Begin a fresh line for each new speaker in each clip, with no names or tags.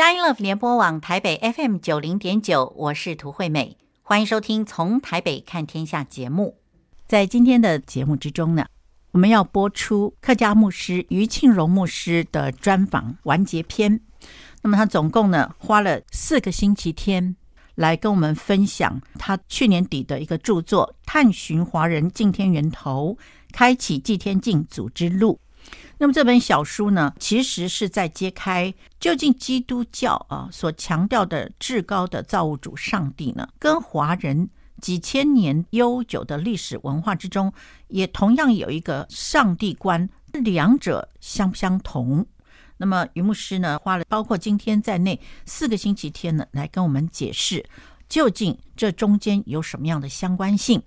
佳音乐联播网台北 FM 九零点九，我是涂惠美，欢迎收听《从台北看天下》节目。在今天的节目之中呢，我们要播出客家牧师于庆荣牧师的专访完结篇。那么他总共呢花了四个星期天来跟我们分享他去年底的一个著作《探寻华人敬天源头，开启祭天敬祖之路》。那么这本小书呢，其实是在揭开究竟基督教啊所强调的至高的造物主上帝呢，跟华人几千年悠久的历史文化之中，也同样有一个上帝观，两者相不相同？那么于牧师呢，花了包括今天在内四个星期天呢，来跟我们解释究竟这中间有什么样的相关性。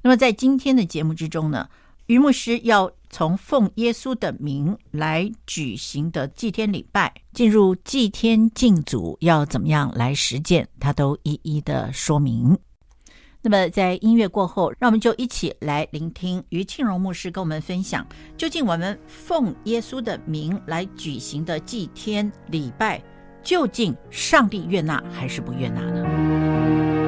那么在今天的节目之中呢，于牧师要从奉耶稣的名来举行的祭天礼拜，进入祭天敬祖要怎么样来实践，他都一一的说明。那么在音乐过后，让我们就一起来聆听于庆荣牧师跟我们分享，究竟我们奉耶稣的名来举行的祭天礼拜，究竟上帝悦纳还是不悦纳呢？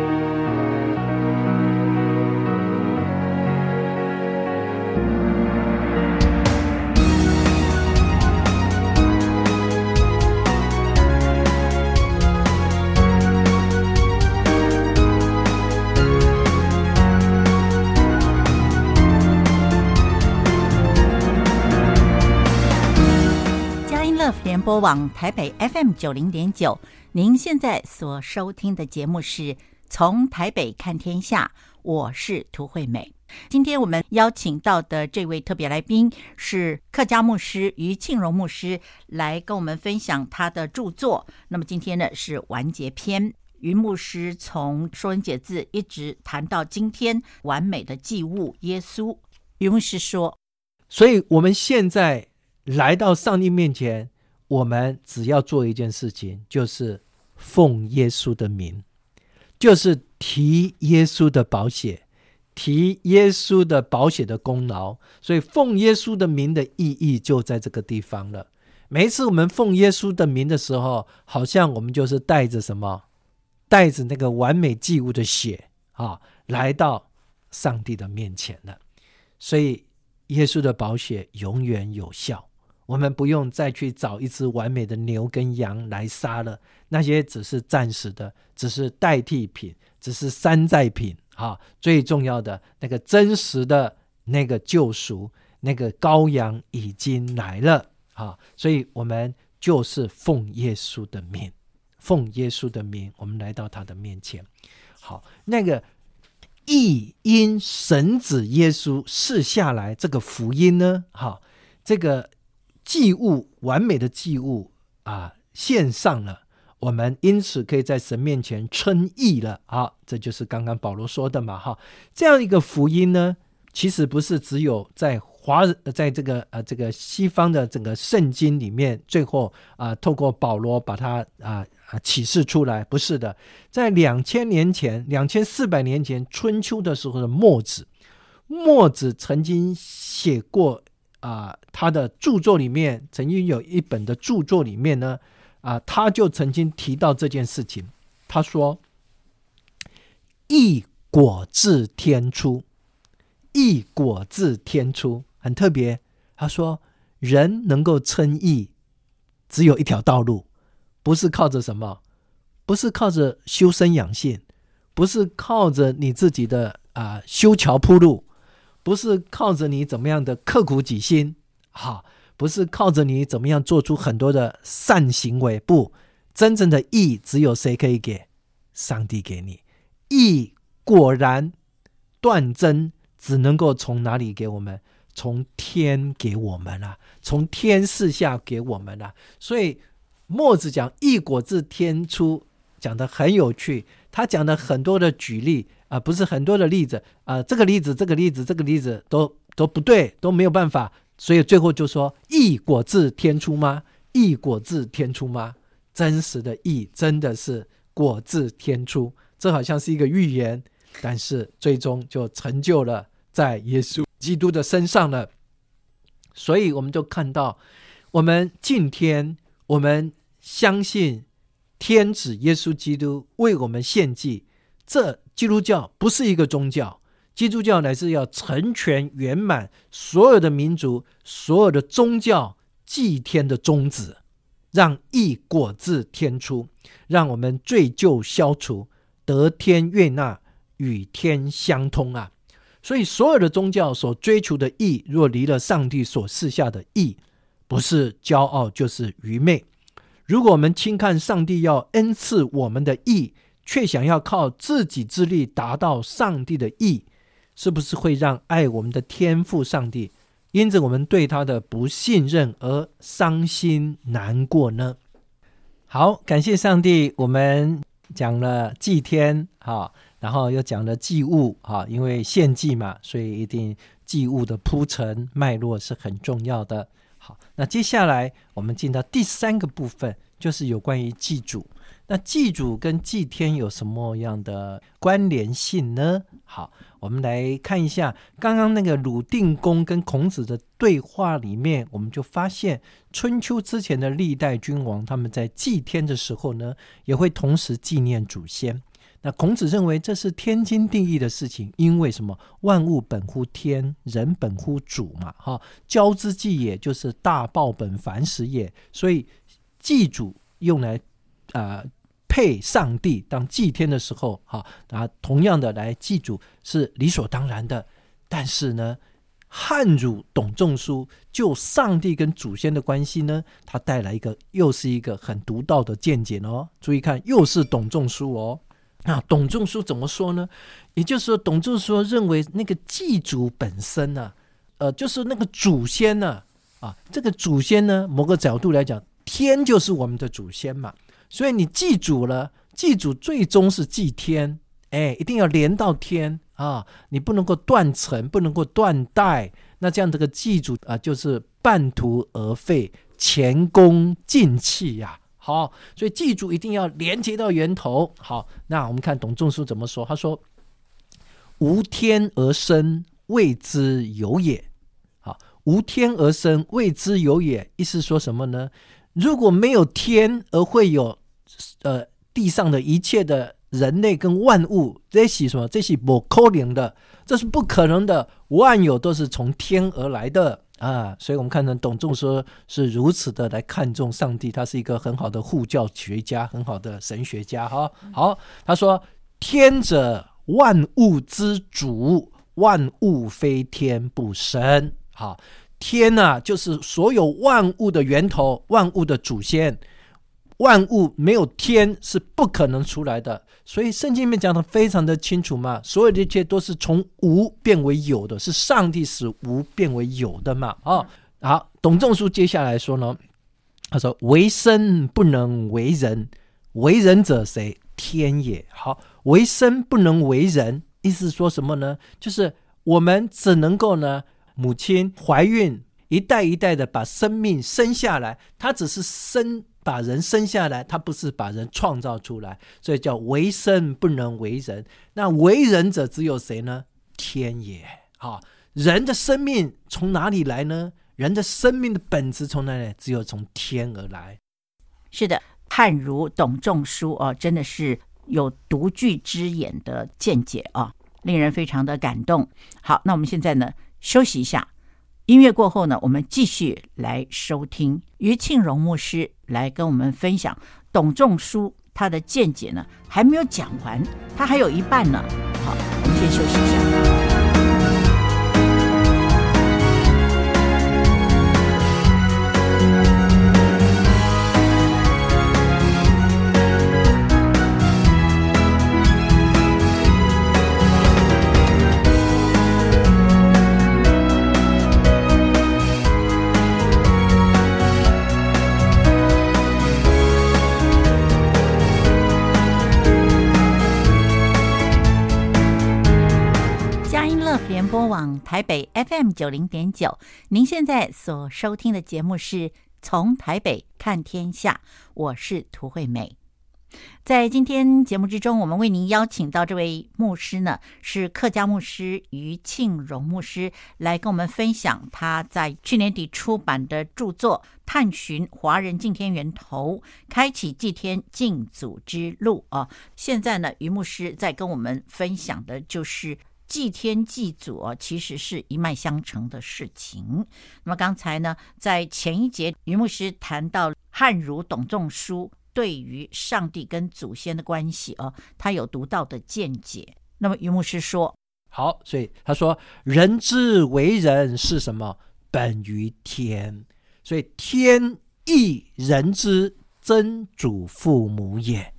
联播网台北 FM 九零点九，您现在所收听的节目是从台北看天下，我是涂惠美。今天我们邀请到的这位特别来宾是客家牧师于庆荣牧师，来跟我们分享他的著作。那么今天呢是完结篇，于牧师从说文解字一直谈到今天完美的祭物耶稣。于牧师说：“
所以我们现在来到上帝面前。”我们只要做一件事情，就是奉耶稣的名，就是提耶稣的宝血，提耶稣的宝血的功劳。所以奉耶稣的名的意义就在这个地方了。每一次我们奉耶稣的名的时候，好像我们就是带着什么，带着那个完美祭物的血啊，来到上帝的面前了。所以耶稣的宝血永远有效。我们不用再去找一只完美的牛跟羊来杀了，那些只是暂时的，只是代替品，只是山寨品啊！最重要的那个真实的那个救赎，那个羔羊已经来了啊！所以我们就是奉耶稣的名，奉耶稣的名，我们来到他的面前。好，那个一因神子耶稣赐下来这个福音呢？哈，这个。祭物完美的祭物啊，献上了，我们因此可以在神面前称义了啊！这就是刚刚保罗说的嘛，哈！这样一个福音呢，其实不是只有在华人，在这个呃这个西方的整个圣经里面，最后啊透过保罗把它啊啊启示出来，不是的，在两千年前、两千四百年前春秋的时候的墨子，墨子曾经写过。啊、他的著作里面曾经有一本的著作里面呢，啊、他就曾经提到这件事情。他说：“义果自天出，义果自天出，很特别。”他说：“人能够称义，只有一条道路，不是靠着什么，不是靠着修身养性，不是靠着你自己的啊、修桥铺路。”不是靠着你怎么样的刻苦己心，好，不是靠着你怎么样做出很多的善行为，不，真正的义只有谁可以给？上帝给你。义果然断真，只能够从哪里给我们？从天给我们啊，从天赐下给我们啊。所以墨子讲义果自天出，讲得很有趣，他讲的很多的举例。啊，不是很多的例子啊、这个例子，这个例子，这个例子都都不对，都没有办法，所以最后就说义果自天出吗？义果自天出吗？真实的义真的是果自天出，这好像是一个预言，但是最终就成就了在耶稣基督的身上了。所以我们就看到，我们敬天我们相信天子耶稣基督为我们献祭。这基督教不是一个宗教，基督教乃是要成全圆满所有的民族、所有的宗教祭天的宗旨，让义果自天出，让我们罪咎消除，得天悦纳，与天相通啊！所以，所有的宗教所追求的义，若离了上帝所赐下的义，不是骄傲，就是愚昧。如果我们轻看上帝要恩赐我们的义，却想要靠自己之力达到上帝的意，是不是会让爱我们的天父上帝，因着我们对他的不信任而伤心难过呢？好，感谢上帝，我们讲了祭天，哈。然后又讲了祭物啊，因为献祭嘛，所以一定祭物的铺陈脉络是很重要的。好，那接下来我们进到第三个部分，就是有关于祭祖。那祭祖跟祭天有什么样的关联性呢？好，我们来看一下刚刚那个鲁定公跟孔子的对话里面，我们就发现春秋之前的历代君王，他们在祭天的时候呢，也会同时纪念祖先。那孔子认为这是天经地义的事情，因为什么？万物本乎天，人本乎祖嘛。哈，交之祭也，就是大报本繁殖也。所以祭祖用来啊、配上帝当祭天的时候，哈啊同样的来祭祖是理所当然的。但是呢，汉儒董仲舒就上帝跟祖先的关系呢，他带来一个又是一个很独到的见解哦。注意看，又是董仲舒哦。啊，董仲舒怎么说呢？也就是说，董仲舒认为那个祭祖本身呢、呃，就是那个祖先呢，啊，这个祖先呢，某个角度来讲，天就是我们的祖先嘛。所以你祭祖了，祭祖最终是祭天，哎，一定要连到天啊，你不能够断层，不能够断代，那这样这个祭祖啊，就是半途而废，前功尽弃呀。好，所以祭祖一定要连接到源头。好，那我们看董仲舒怎么说？他说：“无天而生，谓之有也。”好，无天而生，谓之有也。意思说什么呢？如果没有天，而会有呃地上的一切的人类跟万物，这是什么？这是不可能的，这是不可能的。万有都是从天而来的。啊，所以我们看到董仲舒是如此的来看重上帝，他是一个很好的护教学家，很好的神学家。哈，好，他说：“天者，万物之主，万物非天不生。”好，天呐，就是所有万物的源头，万物的祖先。万物没有天是不可能出来的，所以圣经里面讲的非常的清楚嘛，所有的一切都是从无变为有的，是上帝使无变为有的嘛。啊，好，董仲舒接下来说呢，他说：“为生不能为人，为人者谁？天也。”好，为生不能为人，意思说什么呢？就是我们只能够呢，母亲怀孕一代一代的把生命生下来，她只是生。把人生下来，他不是把人创造出来，所以叫为生不能为人。那为人者只有谁呢？天也。好，人的生命从哪里来呢？人的生命的本质从哪里？只有从天而来。
是的，汉儒董仲舒哦，真的是有独具之眼的见解啊，令人非常的感动。好，那我们现在呢，休息一下。音乐过后呢，我们继续来收听于庆荣牧师来跟我们分享董仲舒他的见解呢，还没有讲完，他还有一半呢。好，我们先休息一下。FM 九零点九，您现在所收听的节目是从台北看天下，我是涂惠美。在今天节目之中，我们为您邀请到这位牧师呢，是客家牧师于庆荣牧师，来跟我们分享他在去年底出版的著作《探寻华人敬天源头，开启祭天敬祖之路》啊。现在呢，于牧师在跟我们分享的就是祭天祭祖，其实是一脉相承的事情。那么刚才呢，在前一节，于牧师谈到汉儒董仲舒。对于上帝跟祖先的关系啊，他有独到的见解。那么于牧师说：“
好，所以他说，人之为人是什么？本于天，所以天亦人之曾祖父母也。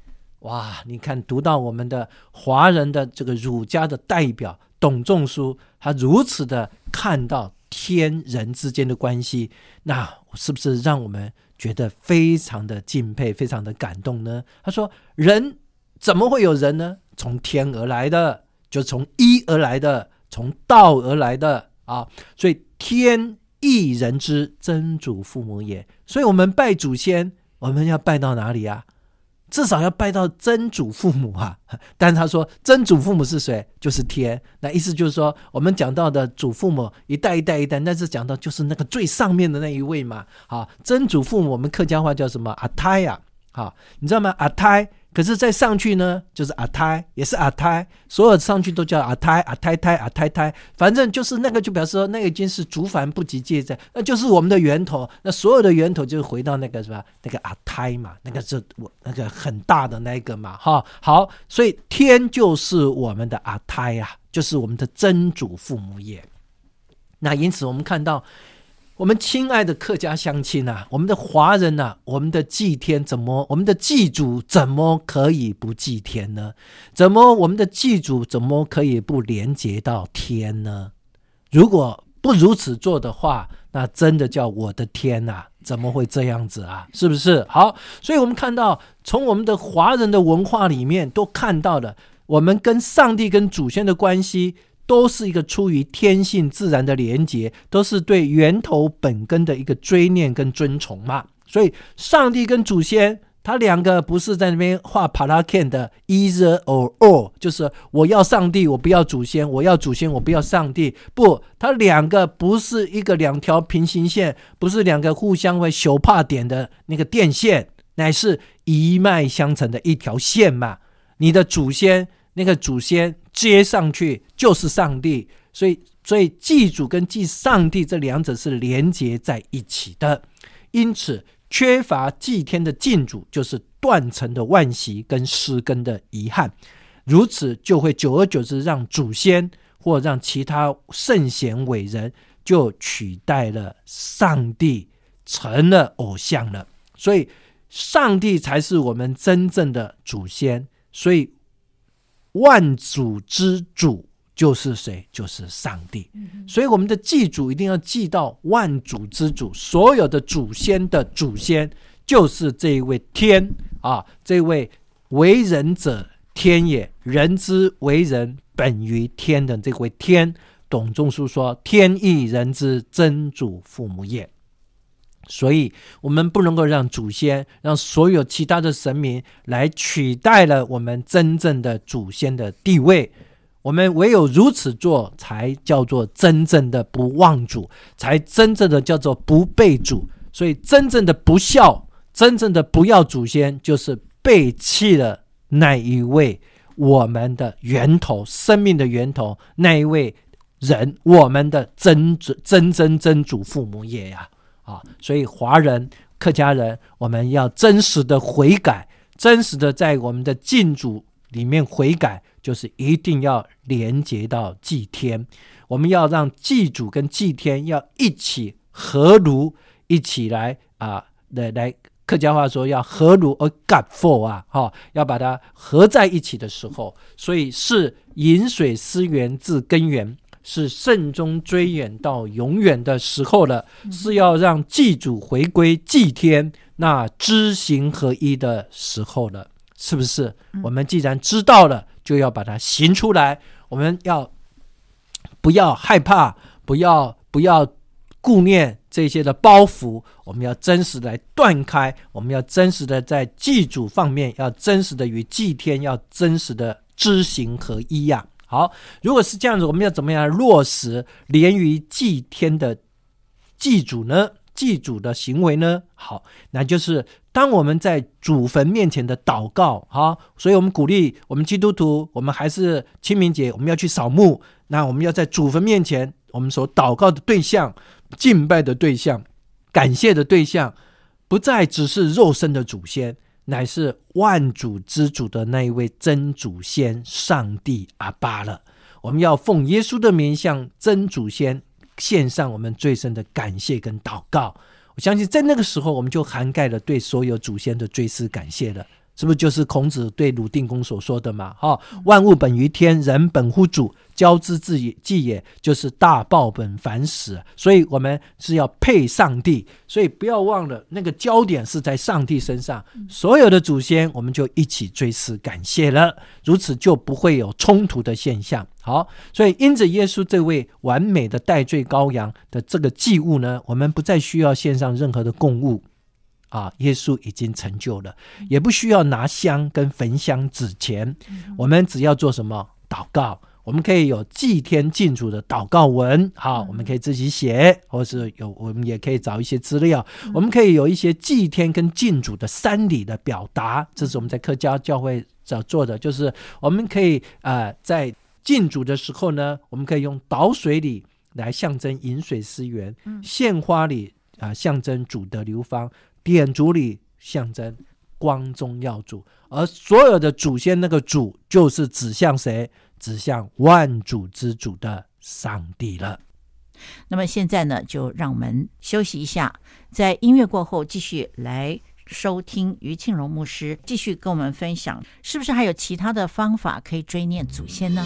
哇，你看读到我们的华人的这个儒家的代表董仲舒，他如此的看到天人之间的关系，那是不是让我们？”觉得非常的敬佩，非常的感动呢。他说：“人怎么会有人呢？从天而来的，就从一而来的，从道而来的啊。所以天亦人之曾祖父母也。所以我们拜祖先，我们要拜到哪里啊？”至少要拜到曾祖父母啊，但是他说曾祖父母是谁？就是天。那意思就是说，我们讲到的祖父母一代一代一代，那是讲到就是那个最上面的那一位嘛。好，曾祖父母我们客家话叫什么？阿胎呀，好，你知道吗？阿胎。可是再上去呢，就是阿胎，也是阿胎，所有上去都叫阿胎、阿胎胎、阿胎胎，反正就是那个，就表示说那已经是族繁不及介在，那就是我们的源头。那所有的源头就是回到那个是吧？那个阿胎嘛，那个是我那个很大的那个嘛，哈。好，所以天就是我们的阿胎呀，就是我们的真祖父母也。那因此我们看到。我们亲爱的客家乡亲啊，我们的华人呐、啊，我们的祭天怎么，我们的祭祖怎么可以不祭天呢？怎么我们的祭祖怎么可以不连接到天呢？如果不如此做的话，那真的叫我的天呐，怎么会这样子啊？是不是？好，所以我们看到从我们的华人的文化里面都看到了，我们跟上帝跟祖先的关系。都是一个出于天性自然的连结，都是对源头本根的一个追念跟尊崇嘛。所以，上帝跟祖先，他两个不是在那边画帕拉 can 的 either or or，就是我要上帝，我不要祖先；我要祖先，我不要上帝。不，他两个不是一个两条平行线，不是两个互相会手帕点的那个电线，乃是一脉相承的一条线嘛。你的祖先。那个祖先接上去就是上帝，所以所以祭祖跟祭上帝这两者是连接在一起的，因此缺乏祭天的敬祖就是断层的惋惜跟失根的遗憾，如此就会久而久之让祖先或让其他圣贤伟人就取代了上帝，成了偶像了。所以上帝才是我们真正的祖先，所以。万祖之祖就是谁？就是上帝。所以我们的祭祖一定要祭到万祖之祖，所有的祖先的祖先就是这一位天啊，这位为人者天也，人之为人本于天的这位天。董仲舒说：“天亦人之真祖父母也。”所以，我们不能够让祖先、让所有其他的神明来取代了我们真正的祖先的地位。我们唯有如此做，才叫做真正的不忘祖，才真正的叫做不背祖。所以，真正的不孝、真正的不要祖先，就是背弃了那一位我们的源头、生命的源头那一位人，我们的真真真真真祖父母也呀。啊所以华人、客家人，我们要真实的悔改，真实的在我们的敬祖里面悔改，就是一定要连接到祭天。我们要让祭祖跟祭天要一起合炉，一起来啊，来来客家话说要合炉而干佛啊，哈，要把它合在一起的时候，所以是饮水思源自根源。是慎终追远到永远的时候了，是要让祭祖回归祭天，那知行合一的时候了，是不是？我们既然知道了，就要把它行出来。我们要不要害怕？不要不要顾念这些的包袱，我们要真实的来断开，我们要真实的在祭祖方面，要真实的与祭天，要真实的知行合一呀、啊。好，如果是这样子，我们要怎么样落实连于祭天的祭祖呢？祭祖的行为呢？好，那就是当我们在祖坟面前的祷告，好，所以我们鼓励我们基督徒，我们还是清明节我们要去扫墓，那我们要在祖坟面前，我们所祷告的对象、敬拜的对象、感谢的对象，不再只是肉身的祖先。乃是万主之主的那一位真祖先上帝阿爸了。我们要奉耶稣的名向真祖先献上我们最深的感谢跟祷告。我相信在那个时候，我们就涵盖了对所有祖先的追思感谢了。是不是就是孔子对鲁定公所说的嘛？哈，万物本于天，人本乎主。交之自也，就是大报本反始，所以我们是要配上帝，所以不要忘了那个焦点是在上帝身上。所有的祖先，我们就一起追思感谢了，如此就不会有冲突的现象。好，所以因着耶稣这位完美的代罪羔羊的这个祭物呢，我们不再需要献上任何的供物啊，耶稣已经成就了，也不需要拿香跟焚香纸钱，我们只要做什么？祷告。我们可以有祭天敬主的祷告文，好，我们可以自己写，或是有我们也可以找一些资料。我们可以有一些祭天跟敬主的三礼的表达，这是我们在客家教会所做的，就是我们可以啊、呃，在敬主的时候呢，我们可以用倒水礼来象征饮水思源，献花礼啊、呃、象征主的流芳，点烛礼象征光宗耀祖，而所有的祖先那个主就是指向谁？指向万主之主的上帝了。
那么现在呢，就让我们休息一下，在音乐过后继续来收听于庆荣牧师继续跟我们分享，是不是还有其他的方法可以追念祖先呢？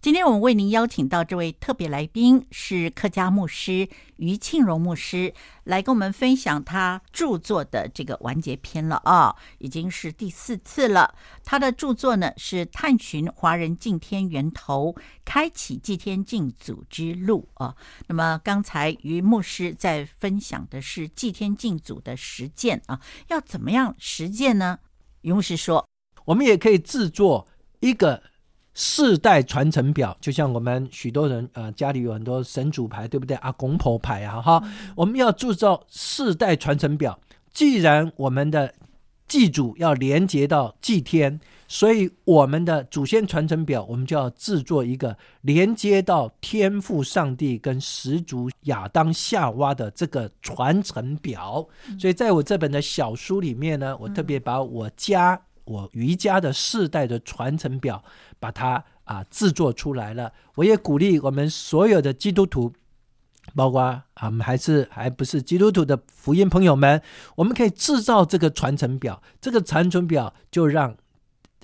今天我们为您邀请到这位特别来宾是客家牧师于庆荣牧师，来跟我们分享他著作的这个完结篇了啊、已经是第四次了。他的著作呢是探寻华人敬天源头，开启祭天敬祖之路啊、那么刚才于牧师在分享的是祭天敬祖的实践啊，要怎么样实践呢？于牧师说，
我们也可以制作一个。世代传承表，就像我们许多人呃家里有很多神主牌，对不对？啊公婆牌啊，哈，我们要铸造世代传承表。既然我们的祭祖要连接到祭天，所以我们的祖先传承表，我们就要制作一个连接到天父上帝跟始祖亚当夏娃的这个传承表。所以在我这本的小书里面呢，我特别把我家。我瑜伽的世代的传承表，把它啊制作出来了。我也鼓励我们所有的基督徒，包括啊我们还是还不是基督徒的福音朋友们，我们可以制造这个传承表。这个传承表就让。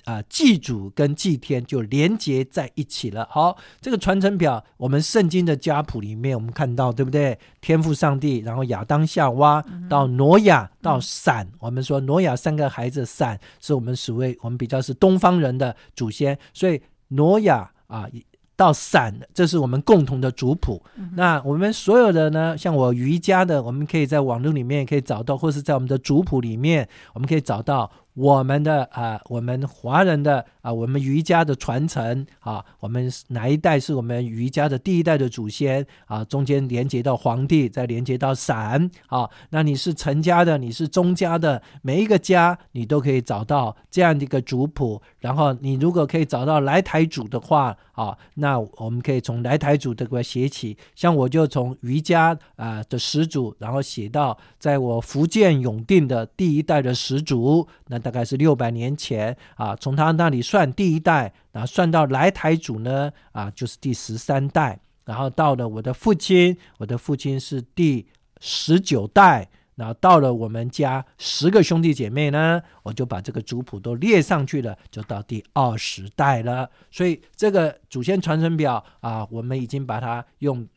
啊，祭祖跟祭天就连接在一起了。好，这个传承表，我们圣经的家谱里面，我们看到，对不对？天父上帝，然后亚当夏娃到挪亚到闪，我们说挪亚三个孩子，闪是我们所谓我们比较是东方人的祖先，所以挪亚啊。到闪，这是我们共同的族谱。嗯、那我们所有的呢，像我瑜伽的，我们可以在网络里面可以找到，或是在我们的族谱里面，我们可以找到我们的啊，我们华人的啊，我们瑜伽的传承啊，我们哪一代是我们瑜伽的第一代的祖先啊？中间连接到黄帝，再连接到伞啊。那你是陈家的，你是钟家的，每一个家你都可以找到这样的一个族谱。然后你如果可以找到来台祖的话啊，那我们可以从来台祖这个写起。像我就从瑜伽啊的始祖，然后写到在我福建永定的第一代的始祖，那。大概是六百年前啊，从他那里算第一代，然后算到来台祖呢啊，就是第十三代，然后到了我的父亲，我的父亲是第十九代，然后到了我们家十个兄弟姐妹呢，我就把这个族谱都列上去了，就到第二十代了。所以这个祖先传承表啊，我们已经把它用。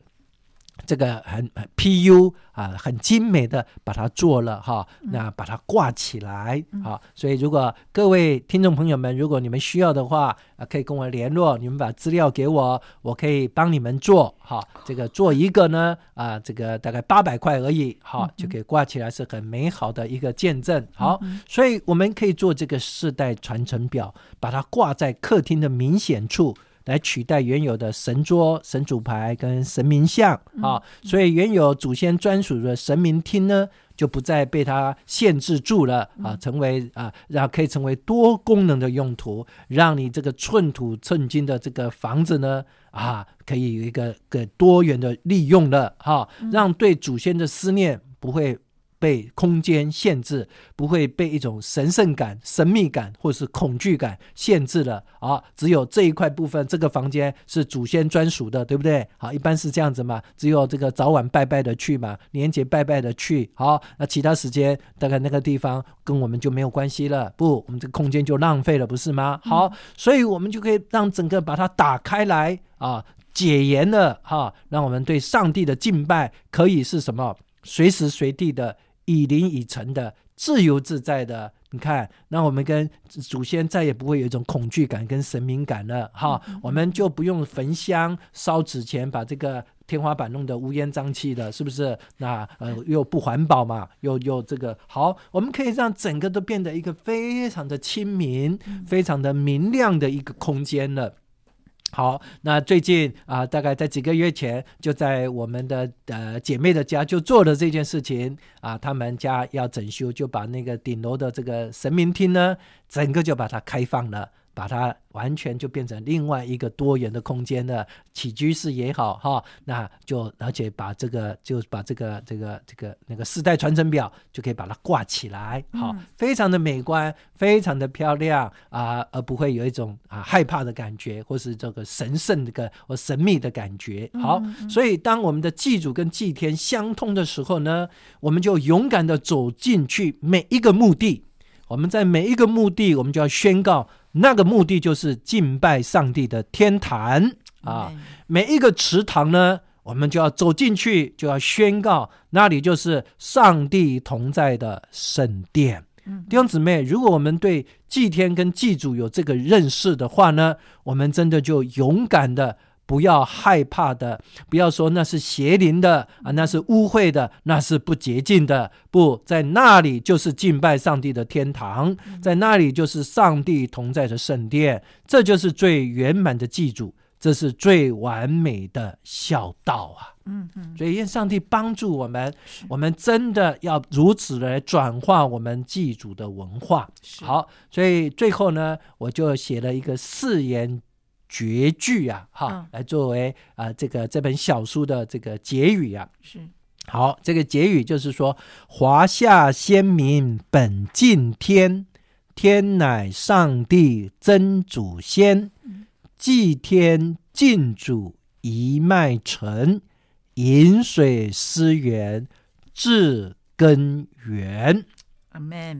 这个很很 PU 啊，很精美的把它做了哈，那把它挂起来啊。所以如果各位听众朋友们，如果你们需要的话啊，可以跟我联络，你们把资料给我，我可以帮你们做哈。这个做一个呢啊，这个大概八百块而已，好就可以挂起来，是很美好的一个见证。好，所以我们可以做这个世代传承表，把它挂在客厅的明显处。来取代原有的神桌、神主牌跟神明像啊，所以原有祖先专属的神明厅呢，就不再被它限制住了啊，成为啊，然后可以成为多功能的用途，让你这个寸土寸金的这个房子呢啊，可以有一个个多元的利用了哈，让对祖先的思念不会。被空间限制，不会被一种神圣感、神秘感或是恐惧感限制了啊！只有这一块部分，这个房间是祖先专属的，对不对？好，一般是这样子嘛，只有这个早晚拜拜的去嘛，年节拜拜的去。好，那其他时间大概那个地方跟我们就没有关系了。不，我们这个空间就浪费了，不是吗？好，所以我们就可以让整个把它打开来啊，解严了哈，让我们对上帝的敬拜可以是什么？随时随地的。以灵以诚的自由自在的，你看，那我们跟祖先再也不会有一种恐惧感跟神明感了哈，我们就不用焚香烧纸钱，把这个天花板弄得乌烟瘴气的，是不是？那呃又不环保嘛，又又这个好，我们可以让整个都变得一个非常的亲民、非常的明亮的一个空间了。好，那最近啊，大概在几个月前，就在我们的呃姐妹的家就做了这件事情啊，他们家要整修，就把那个顶楼的这个神明厅呢，整个就把它开放了。把它完全就变成另外一个多元的空间的，起居室也好哈，那就而且把这个就把这个这个这个那个世代传承表就可以把它挂起来，好，非常的美观，非常的漂亮啊，而不会有一种啊害怕的感觉，或是这个神圣的个或神秘的感觉。好，所以当我们的祭祖跟祭天相通的时候呢，我们就勇敢的走进去每一个墓地，我们在每一个墓地，我们就要宣告。那个目的就是敬拜上帝的天坛啊！每一个池塘呢，我们就要走进去，就要宣告那里就是上帝同在的圣殿。弟兄姊妹，如果我们对祭天跟祭祖有这个认识的话呢，我们真的就勇敢的。不要害怕的，不要说那是邪灵的啊，那是污秽的，那是不洁净的。不在那里就是敬拜上帝的天堂，在那里就是上帝同在的圣殿，这就是最圆满的祭祖，这是最完美的孝道啊！嗯嗯，所以愿上帝帮助我们，我们真的要如此来转化我们祭祖的文化。好，所以最后呢，我就写了一个誓言。绝句啊，哈，嗯、来作为啊、呃、这个这本小书的这个结语啊，是。好，这个结语就是说，华夏先民本敬天，天乃上帝真祖先，祭天敬祖一脉承，饮水思源至根源。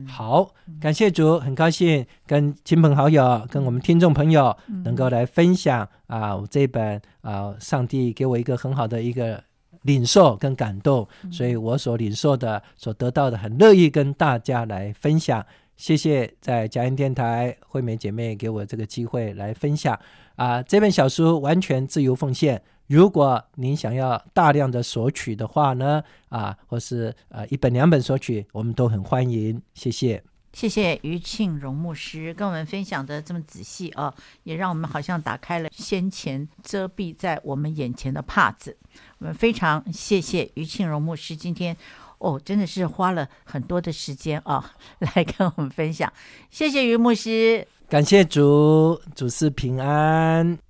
好，感谢主，很高兴跟亲朋好友、跟我们听众朋友能够来分享啊，我这本啊，上帝给我一个很好的一个领受跟感动，所以我所领受的、所得到的，很乐意跟大家来分享。谢谢在佳音电台惠美姐妹给我这个机会来分享啊，这本小书完全自由奉献。如果您想要大量的索取的话呢，啊，或是呃一本两本索取，我们都很欢迎。谢谢。
谢谢于庆荣牧师跟我们分享的这么仔细啊，也让我们好像打开了先前遮蔽在我们眼前的帕子。我们非常谢谢于庆荣牧师今天哦，真的是花了很多的时间啊，来跟我们分享。谢谢于牧师，
感谢主，主是平安。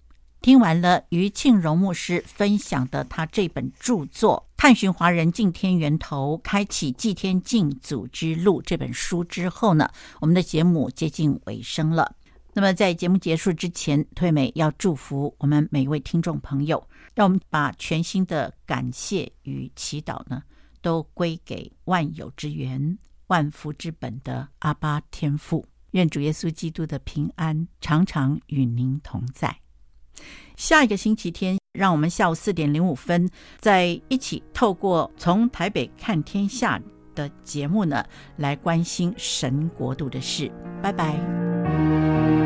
听完了于庆荣牧师分享的他这本著作《探寻华人敬天源头，开启祭天敬祖之路》这本书之后呢，我们的节目接近尾声了。那么在节目结束之前，退美要祝福我们每一位听众朋友，让我们把全新的感谢与祈祷呢，都归给万有之源、万福之本的阿巴天父。愿主耶稣基督的平安常常与您同在。下一个星期天，让我们下午四点零五分再一起透过从台北看天下的节目呢，来关心神国度的事。拜拜。